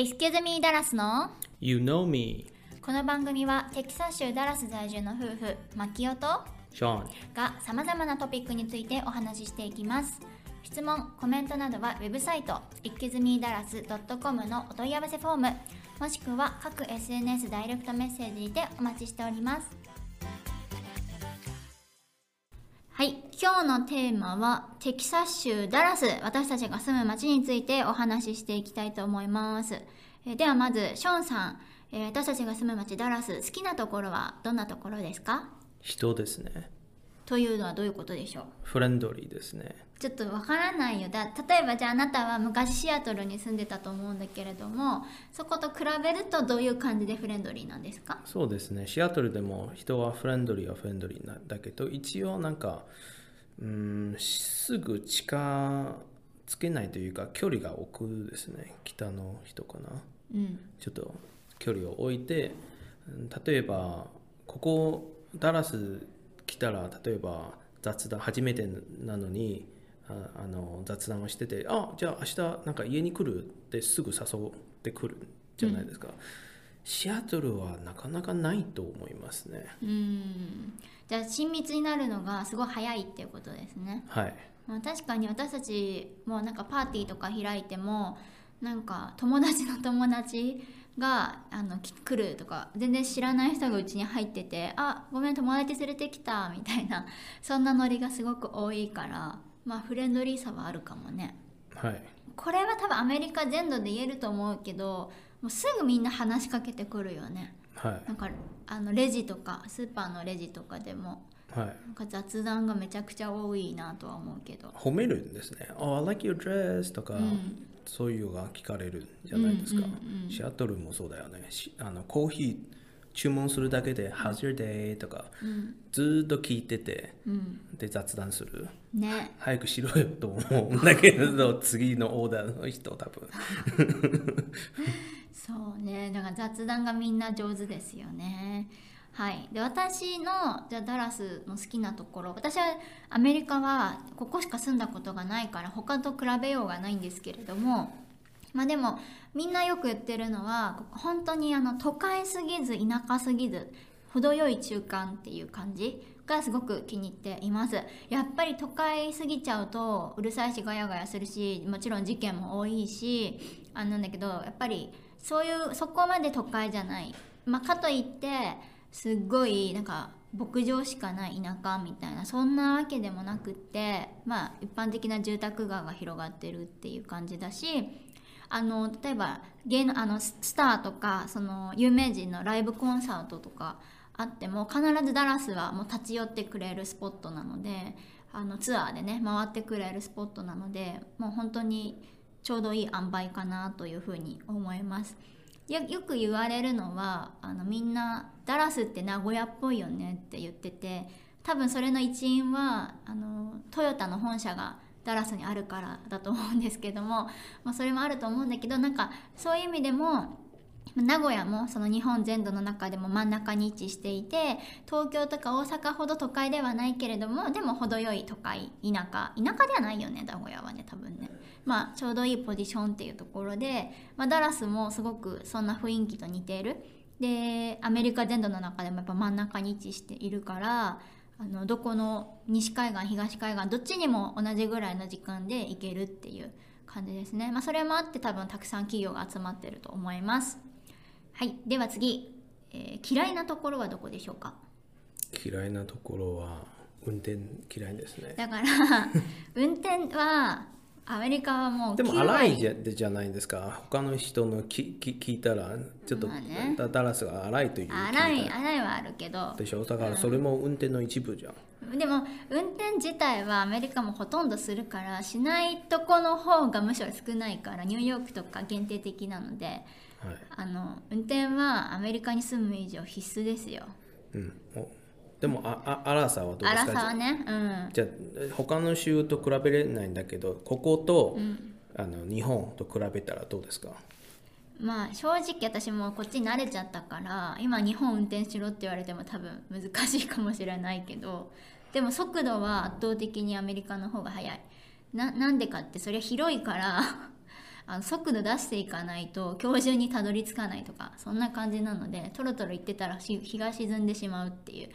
Excuse me ダラスの？You know me, この番組はテキサス州ダラス在住の夫婦マキオと Sean. がさまざまなトピックについてお話ししていきます。質問コメントなどはウェブサイト excusemedallas.com のお問い合わせフォームもしくは各 SNS ダイレクトメッセージにてお待ちしておりますはい。今日のテーマはテキサス州ダラス私たちが住む街についてお話ししていきたいと思います。えーではまずショーンさん、えー私たちが住む街ダラス好きなところはどんなところですか？人ですね。というのはどういうことでしょう？フレンドリーですね。ちょっとわからないよだ例えばじゃああなたは昔シアトルに住んでたと思うんだけれどもそこと比べるとどういう感じでフレンドリーなんですか？そうですね。シアトルでも人はフレンドリーはフレンドリーなんだけど、一応なんか、うーん、すぐ近つけないというか、距離が置くですね。北の人かな。うんちょっと距離を置いて、うん例えば、ここ、ダラス来たら、例えば雑談、初めてなのに、ああの雑談をしてて、あじゃあ明日なんか家に来る？ってすぐ誘ってくるじゃないですか。シアトルはなかなかないと思いますね。うんじゃあ親密になるのがすごい早いっていうことですね、はい。まあ、確かに私たちもなんかパーティーとか開いてもなんか友達の友達があのき来るとか全然知らない人がうちに入ってて「あごめん友達連れてきた」みたいなそんなノリがすごく多いからまあフレンドリーさはあるかもねはい。これは多分アメリカ全土で言えると思うけどもうすぐみんな話しかけてくるよねはい。なんかあのレジとかスーパーのレジとかでもはい。なんか雑談がめちゃくちゃ多いなとは思うけど褒めるんですね。Oh, I like your dress とか、うんそういうのが聞かれるじゃないですか。うんうんうんシアトルもそうだよね。しあのコーヒー注文するだけで、How's your day? とか、うんずーっと聞いてて、うんで雑談する。ね。早くしろよと思うんだけど、次のオーダーの人多分。そうね。だから雑談がみんな上手ですよね。はい。で私のじゃあダラスの好きなところ。私はアメリカはここしか住んだことがないから他と比べようがないんですけれども。まあでもみんなよく言ってるのは本当にあの都会すぎず田舎すぎず程よい中間っていう感じがすごく気に入っています。やっぱり都会すぎちゃうとうるさいしガヤガヤするしもちろん事件も多いしあなんだけどやっぱりそういうそこまで都会じゃない、まあ、かといってすっごいなんか牧場しかない田舎みたいなそんなわけでもなくってまあ一般的な住宅街が広がってるっていう感じだしあの例えば芸能あのスターとかその有名人のライブコンサートとかあっても必ずダラスはもう立ち寄ってくれるスポットなのであのツアーでね回ってくれるスポットなのでもう本当にちょうどいい塩梅かなというふうに思います。よく言われるのはあのみんなダラスって名古屋っぽいよねって言ってて多分それの一因はあのトヨタの本社がダラスにあるからだと思うんですけども、まあ、それもあると思うんだけどなんかそういう意味でも名古屋もその日本全土の中でも真ん中に位置していて東京とか大阪ほど都会ではないけれどもでも程よい都会田舎。田舎ではないよね名古屋はね多分ね。まあちょうどいいポジションっていうところで、まあ、ダラスもすごくそんな雰囲気と似ている。でアメリカ全土の中でもやっぱ真ん中に位置しているからあのどこの西海岸東海岸どっちにも同じぐらいの時間で行けるっていう感じですね、まあ、それもあって多分たくさん企業が集まってると思います。はいでは次、えー嫌いなところはどこでしょうか？嫌いなところは、運転嫌いですね。だから 運転はアメリカはもうでも9割荒いじゃじゃないですか。他の人のきき聞いたら、ちょっと、まあね。ダダラスが荒いという荒い荒いはあるけど。でしょ？だからそれも運転の一部じゃん。でも運転自体はアメリカもほとんどするからしないとこの方がむしろ少ないからニューヨークとか限定的なのではい。あの運転はアメリカに住む以上必須ですよ。うん。おでも、あ、あ、荒さはどうですか？荒さはね。うん。じゃあ他の州と比べれないんだけどここと、あの日本と比べたらどうですか？まあ正直私もこっちに慣れちゃったから今日本運転しろって言われても多分難しいかもしれないけどでも速度は圧倒的にアメリカの方が速い。ななんでかってそれ広いからあの速度出していかないと今日中にたどり着かないとかそんな感じなのでトロトロ行ってたら日が沈んでしまうっていう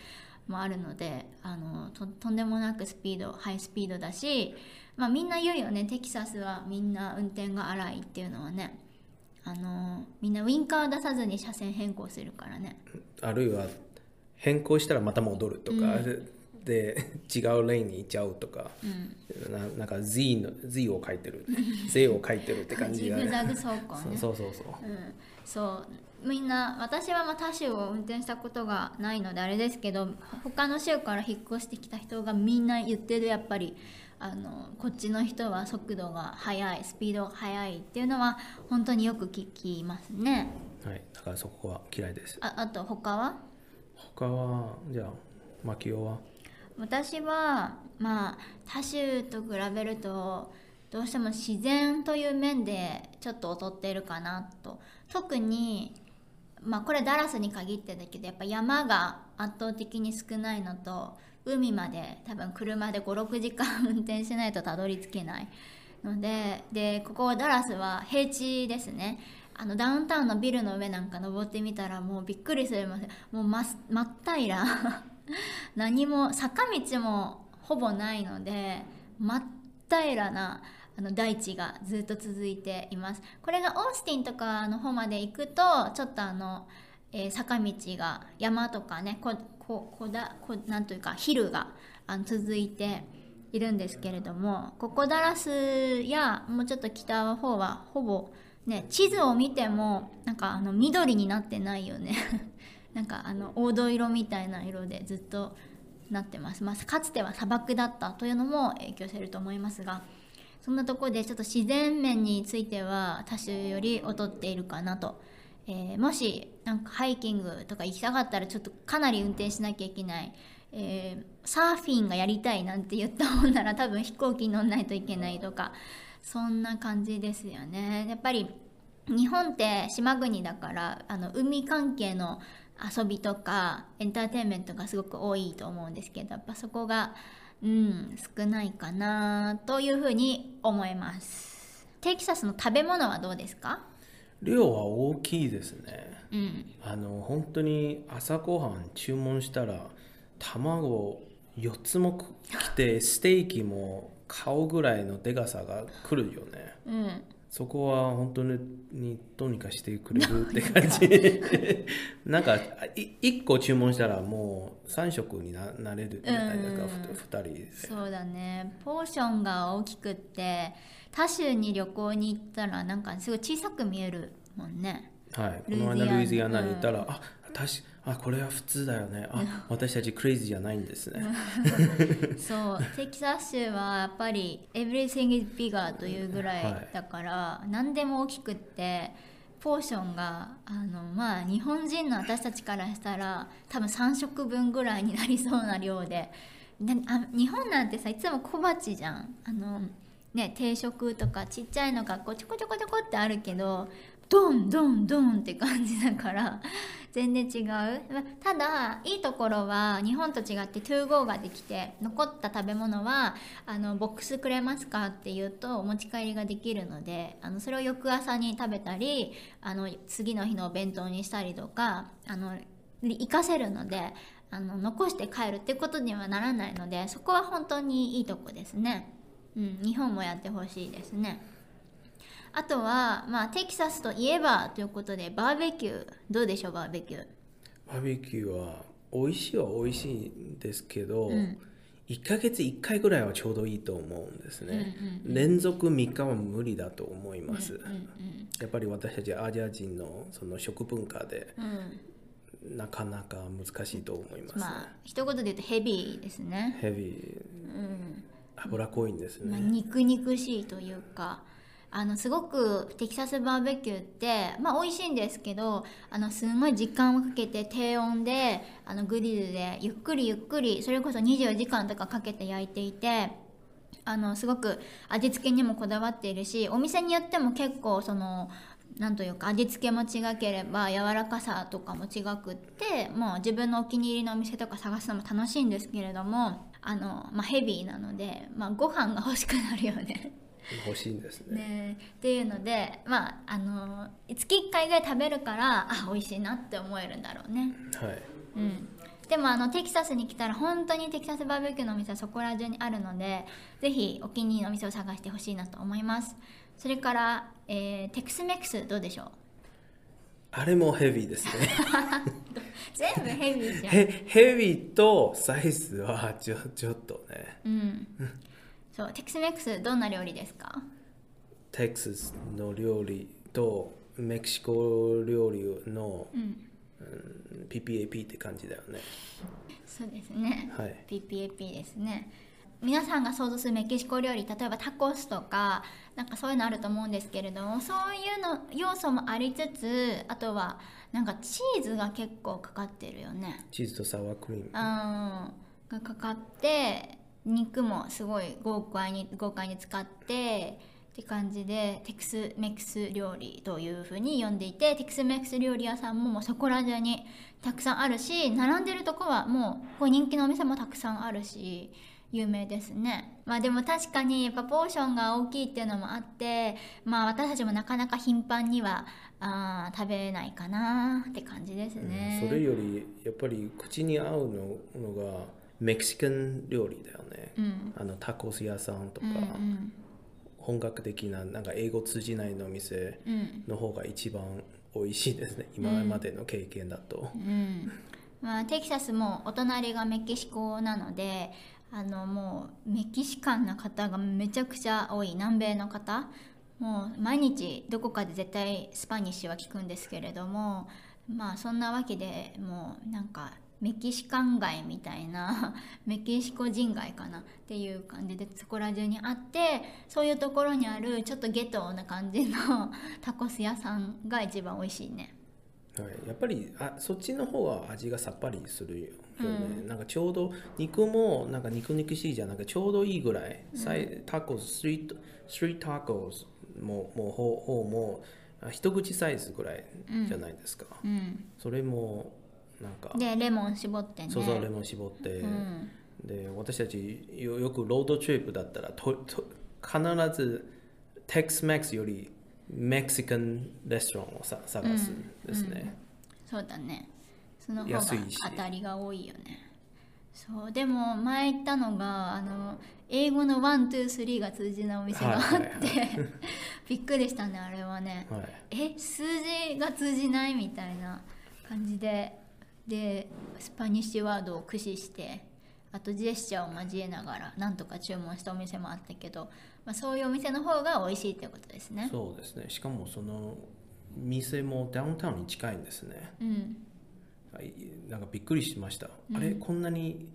もあるのであのとんでもなくスピードハイスピードだし、まあ、みんな言うよね。テキサスはみんな運転が荒いっていうのはね。あのみんなウインカー出さずに車線変更するからね。あるいは変更したらまた戻るとか、うんで違うレーンに行っちゃうとか、うん、ななんか Z, の Z を書いてる。Z を書いてるって感じが、ね、ジグザグ走行ね。そうそうそう、う。ん、そう。みんな私はまあ他州を運転したことがないのであれですけど他の州から引っ越してきた人がみんな言ってるやっぱり。あのこっちの人は速度が速いスピードが速いっていうのは本当によく聞きますね。はい。だからそこは嫌いです。ああと他は？他はじゃあマキオは？私はまあ他州と比べるとどうしても自然という面でちょっと劣ってるかなと。特にまあこれダラスに限ってだけどやっぱ山が圧倒的に少ないのと海まで多分車で56時間運転しないとたどり着けない。のででここダラスは平地ですね。あのダウンタウンのビルの上なんか登ってみたらもうびっくりするまでもう真っ平ら。何も坂道もほぼないので真っ平らなあの大地がずっと続いています。これがオースティンとかの方まで行くとちょっとあの、えー、坂道が山とかねこここだこなんというかヒルがあの続いているんですけれどもここダラスやもうちょっと北の方はほぼね地図を見てもなんかあの緑になってないよね。なんかあの黄土色みたいな色でずっとなってます、まあ、かつては砂漠だったというのも影響してると思いますがそんなとこでちょっと自然面については多種より劣っているかなと、えー、もしなんかハイキングとか行きたかったらちょっとかなり運転しなきゃいけない、えー、サーフィンがやりたいなんて言ったもんなら多分飛行機に乗んないといけないとかそんな感じですよね。やっぱり日本って島国だからあの海関係の遊びとかエンターテインメントがすごく多いと思うんですけどやっぱそこがうん少ないかなというふうに思います。テキサスの食べ物はどうですか？量は大きいですね、うん、あの本当に朝ごはん注文したら卵4つも来て ステーキも買うぐらいのでかさが来るよね、うん、そこは本当にどうにかしてくれるって感じ。なんか1個注文したらもう3食にななれるじゃないですか、2人で。そうだね。ポーションが大きくって他州に旅行に行ったらなんかすごい小さく見えるもんね。はい。この間ルイジアナに行ったら、うん、あ確あこれは普通だよね。あ私たちクレイジーじゃないんですね。そうテキサス州はやっぱり everything is bigger というぐらいだから、はい、何でも大きくってポーションがあのまあ日本人の私たちからしたら多分3食分ぐらいになりそうな量で。であ日本なんてさいつも小鉢じゃん。あのね定食とかちっちゃいのがこうちょこちょこちょこってあるけどドンドンドンって感じだから 全然違うただいいところは日本と違ってトゥーゴーができて残った食べ物はあのボックスくれますかって言うとお持ち帰りができるのであのそれを翌朝に食べたりあの次の日のお弁当にしたりとかあの活かせるのであの残して帰るってことにはならないのでそこは本当にいいとこですね。うん、日本もやってほしいですね。あとは、まあ、テキサスといえばということでバーベキューどうでしょうバーベキュー？バーベキューは美味しいは美味しいんですけど、うん、1ヶ月1回ぐらいはちょうどいいと思うんですね、うんうんうん、連続3日は無理だと思います、うんうんうん、やっぱり私たちアジア人のその食文化で、うん、なかなか難しいと思います、ね、まあ一言で言うとヘビーですね。ヘビー、うん、脂濃いんですね、まあ、肉肉しいというかあのすごくテキサスバーベキューってまあ美味しいんですけどあのすごい時間をかけて低温であのグリルでゆっくりゆっくりそれこそ24時間とかかけて焼いていてあのすごく味付けにもこだわっているしお店によっても結構そのなんというか味付けも違ければ柔らかさとかも違くってもう自分のお気に入りのお店とか探すのも楽しいんですけれどもあの、まあ、ヘビーなので、まあ、ご飯が欲しくなるよね。欲しいんですね。ね。っていうのでまああの月1回ぐらい食べるからあ美味しいなって思えるんだろうね。はい。うん。でもあのテキサスに来たら本当にテキサスバーベキューのお店はそこら中にあるのでぜひお気に入りのお店を探してほしいなと思います。それから、えーテクスメックスどうでしょう？あれもヘビーですね。全部ヘビーじゃん。ヘヘビーとサイズはちょちょっとね。うんそうテクスメックスどんな料理ですか？テキサスの料理とメキシコ料理の、うん。うん PPAP って感じだよね。そうですね。はい。PPAP ですね。皆さんが想像するメキシコ料理例えばタコスとかなんかそういうのあると思うんですけれどもそういうの要素もありつつあとはなんかチーズが結構かかってるよね。チーズとサワークリーム。うん。がかかって肉もすごい豪快に豪快に使ってって感じでテクスメックス料理というふうに呼んでいてテクスメックス料理屋さんももうそこら中にたくさんあるし並んでるとこはもうこう人気のお店もたくさんあるし有名ですね。まあでも確かにやっぱポーションが大きいっていうのもあってまあ私たちもなかなか頻繁にはあ食べないかなって感じですね、それよりやっぱり口に合うのがメキシカン料理だよね、うん。あのタコス屋さんとか、うんうん本格的ななんか英語通じないのお店うん。の方が一番美味しいですね。今までの経験だと、うん。まあ、テキサスもお隣がメキシコなのであのもうメキシカンな方がめちゃくちゃ多い南米の方。もう毎日どこかで絶対スパニッシュは聞くんですけれどもまあそんなわけでもうなんかメキシカン街みたいな メキシコ人街かなっていう感じでそこら中にあってそういうところにあるちょっとゲトな感じの タコス屋さんが一番美味しいね。はい、やっぱりあそっちの方は味がさっぱりするよね、なんかちょうど肉もなんか肉肉しいじゃなくてちょうどいいぐらい、サイタコスストリートストリートタコスももう方方もあ一口サイズぐらいじゃないですか、うん。それもなんか。でレモン絞ってね。そうそうレモン絞って、うん。で私たちよよくロードトリップだったらとと必ず Tex-Mex よりメキシカンレストランをさ探すんですね、そうだね。その方が当たりが多いよね。そうでも前行ったのがあの英語の one two three が通じないお店があって、はいはい。びっくりしたねあれはね。はい。え数字が通じないみたいな感じででスパニッシュワードを駆使してあとジェスチャーを交えながらなんとか注文したお店もあったけど、まあ、そういうお店の方が美味しいってことですね。そうですね。しかもその店もダウンタウンに近いんですね。うん。はい。なんかびっくりしました、あれこんなに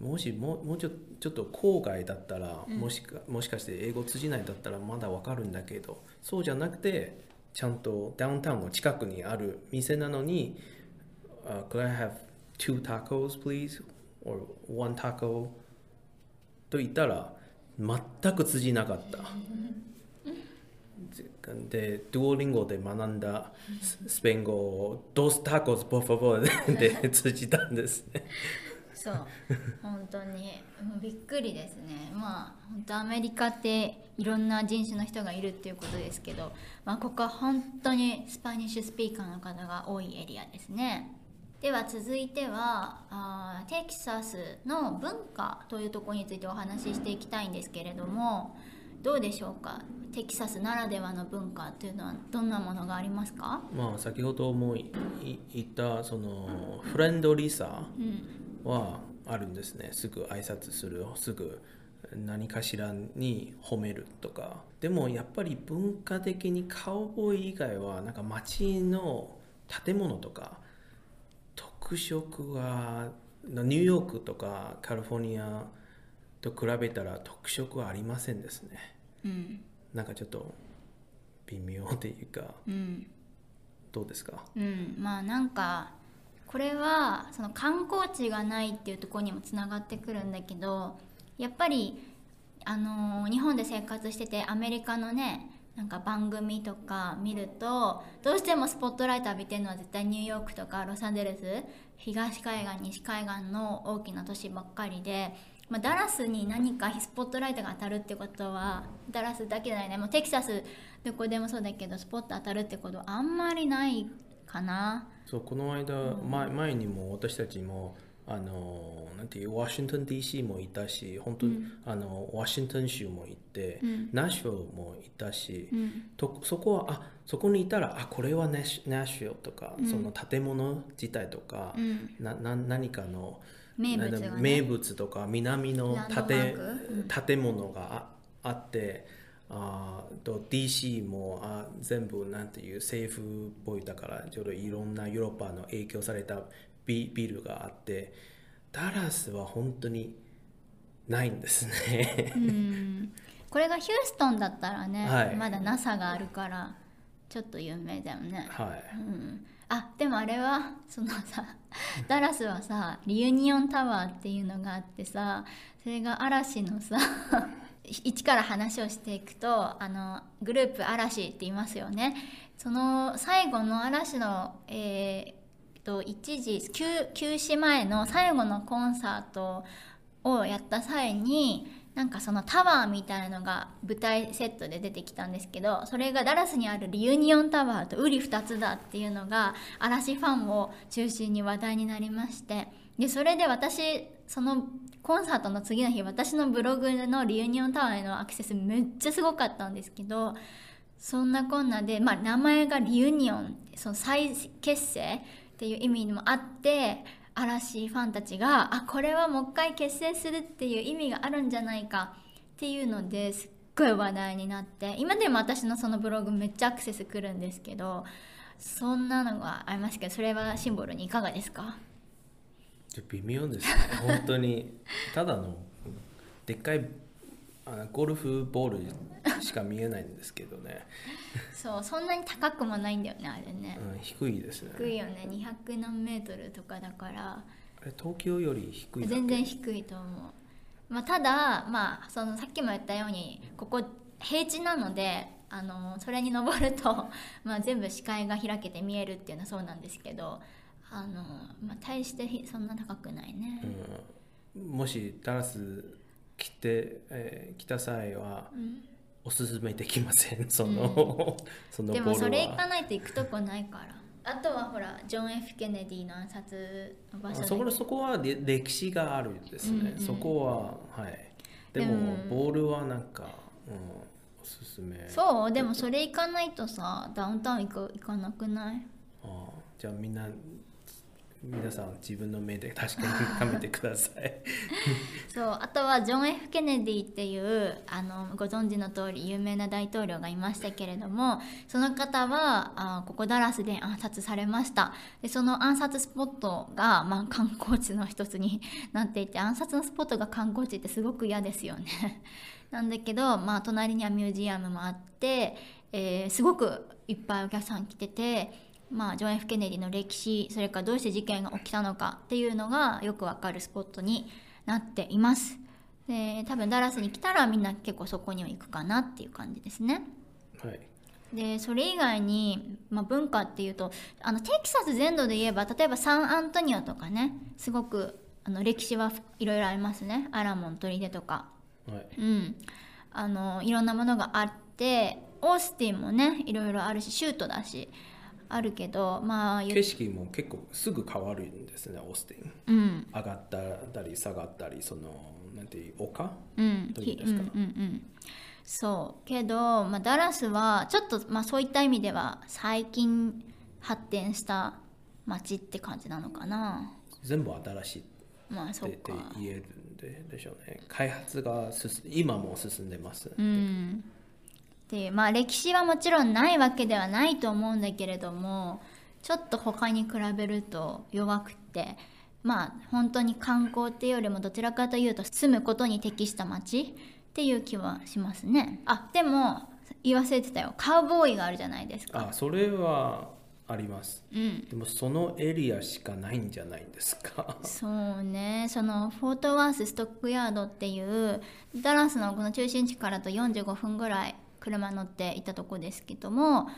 もしもうもうちょちょっと郊外だったら、もしかもしかして英語通じないだったらまだわかるんだけどそうじゃなくてちゃんとダウンタウンの近くにある店なのに「uh, Could I have two tacos please?」or one taco? と言ったら全く通じなかった。で、ドゥオリンゴで学んだスペイン語を、ドスタコス、ポファボーで通じたんですね。そう本当にもうびっくりですねまあ本当アメリカっていろんな人種の人がいるっていうことですけど、まあ、ここは本当にスパニッシュスピーカーの方が多いエリアですねでは続いてはあテキサスの文化というところについてお話ししていきたいんですけれどもどうでしょうか？テキサスならではの文化というのはどんなものがありますか、まあ、先ほども言った、その、フレンドリーさはあるんですね。すぐ挨拶する、すぐ何かしらに褒めるとか。でもやっぱり文化的にカウボーイ以外は、なんか街の建物とか、特色はニューヨークとかカリフォルニアと比べたら特色はありませんですね。うん。なんかちょっと微妙っていうか。うん。どうですか？うん、まあなんかこれはその観光地がないっていうところにもつながってくるんだけどやっぱりあのー日本で生活しててアメリカのねなんか番組とか見るとどうしてもスポットライト浴びてるのは絶対ニューヨークとかロサンゼルス東海岸西海岸の大きな都市ばっかりでまあ、ダラスに何かスポットライトが当たるってことはダラスだけじゃないね。もうテキサスどこでもそうだけどスポット当たるってことはあんまりないかな。そうこの間、前前にも私たちもあのなんていうワシントン DC もいたし本当に、あのワシントン州も行って、ナッシュビルもいたし、とそこはあそこにいたらあこれはナッシュルとか、その建物自体とか、なな何かの名物がね。名物とか南の建ー建物がああってあーと DC もあ全部なんていう政府っぽいだからちょっといろんなヨーロッパの影響されたビビルがあってダラスは本当にないんですね。うん。これがヒューストンだったらね、はい。まだ NASA があるからちょっと有名だよね、はい。うん、あでもあれはそのさ ダラスはさリユニオンタワーっていうのがあってさそれが嵐のさ 一から話をしていくとあのグループ嵐って言いますよね。その最後の嵐のえー、と一時休休止前の最後のコンサートをやった際になんかそのタワーみたいなのが舞台セットで出てきたんですけどそれがダラスにあるリユニオンタワーとウリ二つだっていうのが嵐ファンを中心に話題になりましてでそれで私そのコンサートの次の日私のブログのリユニオンタワーへのアクセスめっちゃすごかったんですけどそんなこんなで、まあ、名前がリユニオンその再結成っていう意味もあって嵐ファンたちがあこれはもう一回結成するっていう意味があるんじゃないかっていうのですっごい話題になって今でも私のそのブログめっちゃアクセス来るんですけどそんなのがありますけどそれはシンボルにいかがですか？微妙ですね。本当に。ただのでっかいあのゴルフボールしか見えないんですけどね、そうそんなに高くもないんだよねあれね。うん、低いですね。低いよね。200何メートルとかだから。東京より低い全然低いと思う、まあ、ただ、まあ、そのさっきも言ったようにここ平地なのであのそれに登ると、まあ、全部視界が開けて見えるっていうのはそうなんですけどあの、まあ、大してひそんな高くないね、うん、もしダラス来て、えー来た際はおすすめできません。その、そのでもそれ行かないと行くとこないから。あとはほらジョン・ F・ ケネディの暗殺の場所そこそこはで歴史があるんですね、うんうん。そこははい。でもボールはなんか、うん、おすすめ。そうでもそれ行かないとさダウンタウン行く行かなくない？あじゃあみんな皆さん自分の目で確かに深めてください。そうあとはジョン・ F・ ケネディっていうあのご存知の通り有名な大統領がいましたけれどもその方はあここダラスで暗殺されました。でその暗殺スポットが、まあ、観光地の一つになっていて暗殺のスポットが観光地ってすごく嫌ですよね。なんだけど、まあ、隣にはミュージアムもあって、えーすごくいっぱいお客さん来ててまあ、ジョン・ F・ ケネディの歴史それからどうして事件が起きたのかっていうのがよくわかるスポットになっています。で多分ダラスに来たらみんな結構そこには行くかなっていう感じですね。はい。でそれ以外に、まあ、文化っていうとあのテキサス全土で言えば例えばサンアントニオとかねすごくあの歴史はいろいろありますね。アラモン砦とか。はい。うん。あのいろんなものがあってオースティンもねいろいろあるしシュートだしあるけどまあ景色も結構すぐ変わるんですねオースティン。うん。上がったり下がったりそのなんていう丘？うん。どういうんですか？うんうんうん。そう。けど、まあ、ダラスはちょっと、まあ、そういった意味では最近発展した街って感じなのかな。全部新しいまあそっってか言えるんででしょうね。開発が進今も進んでます、うんでまあ歴史はもちろんないわけではないと思うんだけれどもちょっと他に比べると弱くってまあ本当に観光っていうよりもどちらかというと住むことに適した街っていう気はしますね。あでも言い忘れてたよ。カウボーイがあるじゃないですか。あそれはあります。うん。でもそのエリアしかないんじゃないんですか？そうね。そのフォートワースストックヤードっていうダラスのこの中心地からと45分ぐらい車乗って行ったとこですけども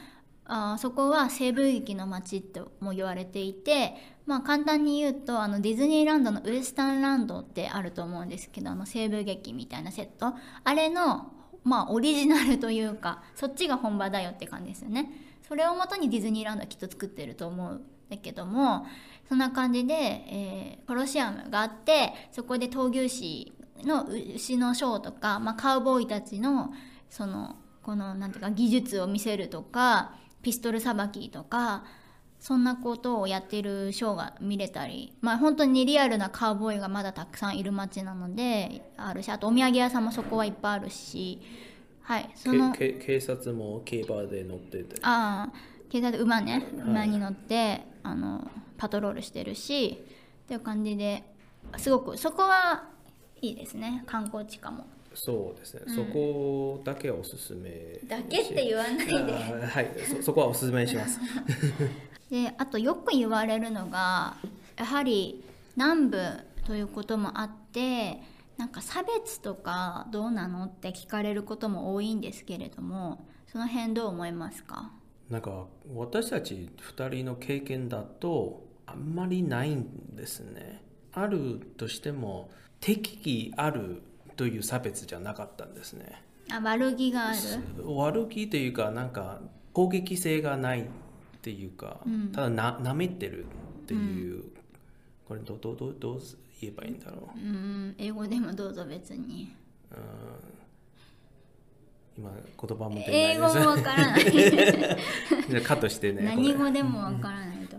あそこは西部劇の街とも言われていて、まあ、簡単に言うとあのディズニーランドのウエスタンランドってあると思うんですけどあの西部劇みたいなセット。あれの、まあ、オリジナルというかそっちが本場だよって感じですよね。それをもとにディズニーランドはきっと作ってると思うんだけどもそんな感じで、えー、コロシアムがあってそこで闘牛士の牛のショーとか、まあ、カウボーイたちのそのこのなんていうか技術を見せるとかピストルさばきとかそんなことをやってるショーが見れたりまあ本当にリアルなカウボーイがまだたくさんいる街なのであるしあとお土産屋さんもそこはいっぱいあるしはいその警察も競馬で乗っててああ警察馬ね馬に乗って、はい、あのパトロールしてるしっていう感じですごくそこはいいですね観光地かも。そうですね、うん、そこだけはおすすめだけって言わないで。はい。そそこはおすすめします。であとよく言われるのがやはり南部ということもあってなんか差別とかどうなのって聞かれることも多いんですけれどもその辺どう思いますか？なんか私たち2人の経験だとあんまりないんですね。あるとしても適宜あるという差別じゃなかったんですね。あ悪気がある？悪気というかなんか攻撃性がないっていうか、うん、ただな舐めてるっていう、うん、これどどどどう言えばいいんだろう、うん、英語でもどうぞ別に。うん。今言葉も出ない英語もわからない。カットしてね何語でもわからないと。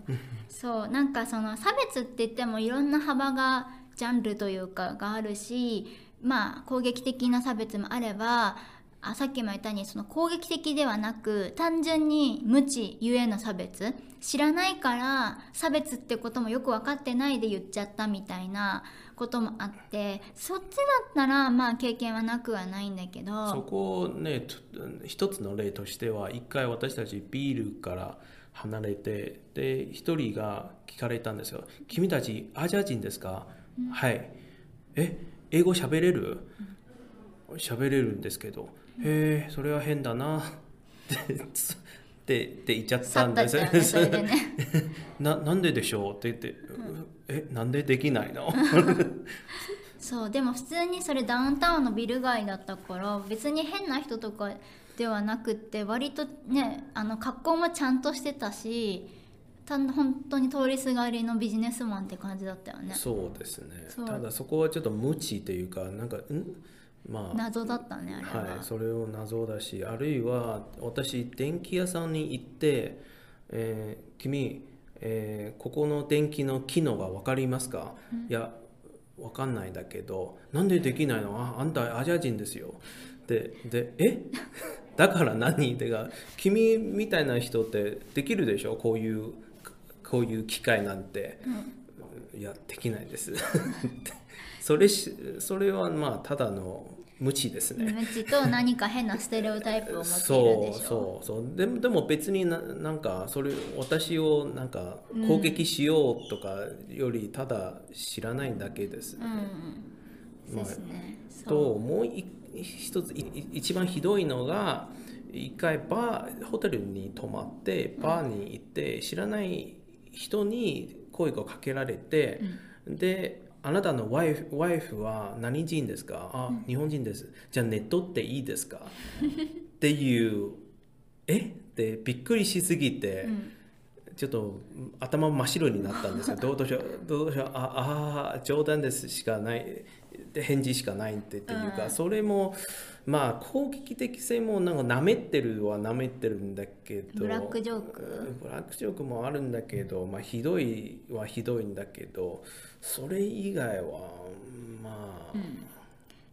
そうなんかその差別って言ってもいろんな幅がジャンルというかがあるしまあ攻撃的な差別もあればあさっきも言ったようにその攻撃的ではなく単純に無知ゆえの差別。知らないから差別ってこともよく分かってないで言っちゃったみたいなこともあってそっちだったらまあ経験はなくはないんだけど。そこね一つの例としては一回私たちビールから離れてで一人が聞かれたんですよ「君たちアジア人ですか？うん、はい。え？英語喋れる？喋れるんですけど。へえそれは変だな。ってって言っちゃったんです。よ、ねね、ななんででしょう？って言って、うん、えなんでできないの？そうでも普通にそれダウンタウンのビル街だったから別に変な人とかではなくって割とねあの格好もちゃんとしてたした本当に通りすがりのビジネスマンって感じだったよね。そうですね。ただそこはちょっと無知というかなんかん？まあ。謎だったねあれは、はい、それを謎だしあるいは私電気屋さんに行って「えー、君、えー、ここの電気の機能が分かりますか?」いや分かんないんだけどなんでできないの？ああんたアジア人ですよ。ででえ？だから何？てか君みたいな人ってできるでしょ？こういうこういう機会なんて、うん、いやできないです。それしそれはまあただの無知ですね。無知と何か変なステレオタイプを持っているでしょそう。そうそう。でもでも別にななんかそれ私をなんか攻撃しようとかよりただ知らないだけです。ね、うん、まあ、ですね。ともう一つ一番ひどいのが一回バーホテルに泊まってバーに行って知らない人に声がかけられて、うん、であなたのワイフワイフは何人ですかあ、うん、日本人です。じゃあネットっていいですか？っていうえ？ってびっくりしすぎて、うん、ちょっと頭真っ白になったんですよ。どうしようどうしようああ冗談です。しかない。返事しかないっていうか、それもまあ攻撃的性もなんかなめてるはなめてるんだけどブラックジョーク？ブラックジョークもあるんだけど、まあ、ひどいはひどいんだけどそれ以外はまあ、うん、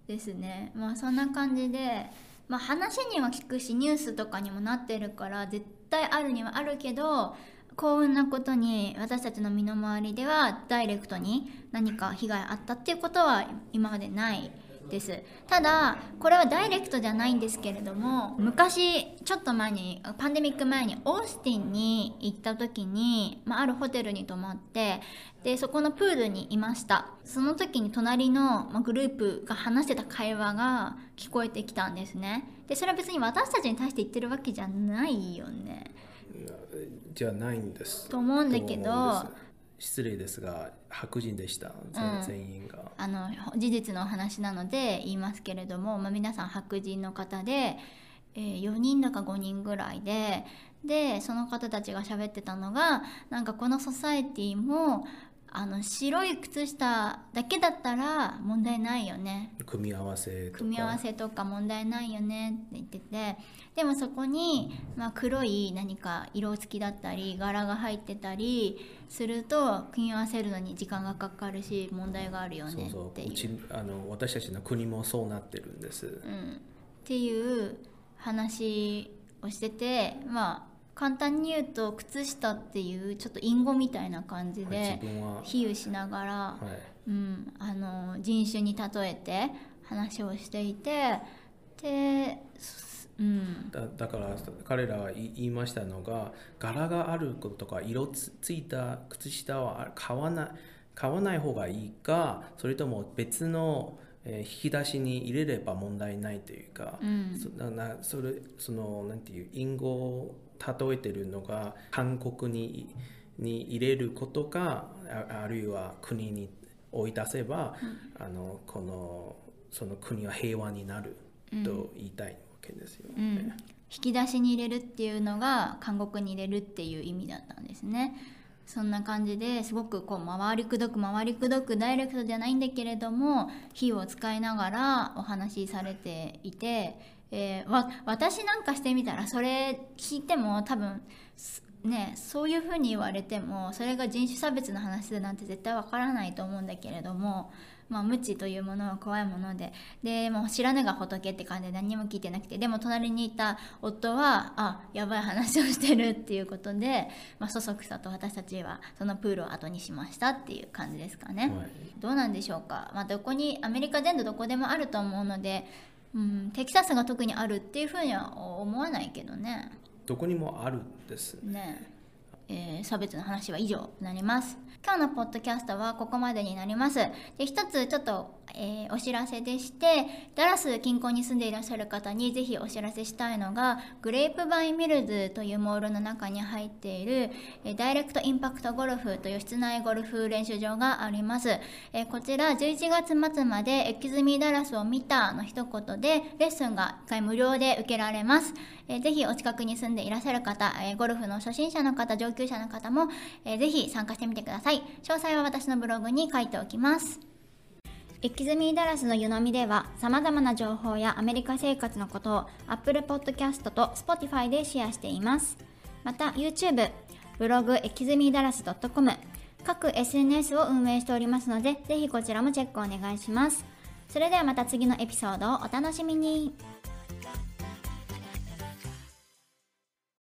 ですね。まあそんな感じで、まあ、話には聞くしニュースとかにもなってるから絶対あるにはあるけど幸運なことに私たちの身の回りではダイレクトに何か被害あったっていうことは今までないです。ただこれはダイレクトじゃないんですけれども昔ちょっと前にパンデミック前にオースティンに行った時に、まあ、あるホテルに泊まってでそこのプールにいました。その時に隣のグループが話してた会話が聞こえてきたんですね。でそれは別に私たちに対して言ってるわけじゃないよね。じゃないんです。と思うんだけど失礼ですが白人でした。全,、全員が。あの事実の話なので言いますけれども、まあ、皆さん白人の方で、えー4人だか5人ぐらいででその方たちが喋ってたのがなんかこのソサエティもあの白い靴下だけだったら問題ないよね。組み合わせ組み合わせとか問題ないよねって言ってて。でもそこに、まあ、黒い何か色付きだったり柄が入ってたりすると組み合わせるのに時間がかかるし問題があるよねっていう。そうう。ちあの私たちの国もそうなってるんです、うん、っていう話をしててまあ簡単に言うと靴下っていうちょっと隠語みたいな感じはいで比喩しながら、はい、うん、あの人種に例えて話をしていてで、すうん、だだから彼らは言いましたのが柄があることとか色つついた靴下は買わない買わない方がいいかそれとも別の、えー引き出しに入れれば問題ないというか、うん。そななそれそのなんていう隠語を例えてるのが韓国にに入れることかああるいは国に追い出せば、あのこのその国は平和になると言いたいわけですようんね。引き出しに入れるっていうのが韓国に入れるっていう意味だったんですね。そんな感じですごくこう回りくどく回りくどくダイレクトじゃないんだけれども火を使いながらお話しされていて、えーわ私なんかしてみたらそれ聞いても多分すねそういうふうに言われてもそれが人種差別の話だなんて絶対わからないと思うんだけれども、まあ、無知というものは怖いものででもう知らぬが仏って感じで何にも聞いてなくてでも隣にいた夫はあやばい話をしてるっていうことで、まあ、そそくさと私たちはそのプールを後にしましたっていう感じですかね。はいどうなんでしょうか、まあ、どこにアメリカ全土どこでもあると思うので、うん、テキサスが特にあるっていうふうには思わないけどね。どこにもあるんです。ね。えー差別の話は以上になります。今日のポッドキャストはここまでになります。で一つちょっと、えーお知らせでしてダラス近郊に住んでいらっしゃる方にぜひお知らせしたいのがグレープバイミルズというモールの中に入っている、えーダイレクトインパクトゴルフという室内ゴルフ練習場があります、えーこちら11月末までエキズミダラスを見たの一言でレッスンが1回無料で受けられます、えーぜひお近くに住んでいらっしゃる方、えーゴルフの初心者の方上級者の方も、えーぜひ参加してみてください。詳細は私のブログに書いておきます。エキズミーダラスの湯飲みでは様々な情報やアメリカ生活のことを Apple Podcast と Spotify でシェアしています。また YouTube、ブログエキズミーダラス .com 各 SNS を運営しておりますのでぜひこちらもチェックお願いします。それではまた次のエピソードをお楽しみに。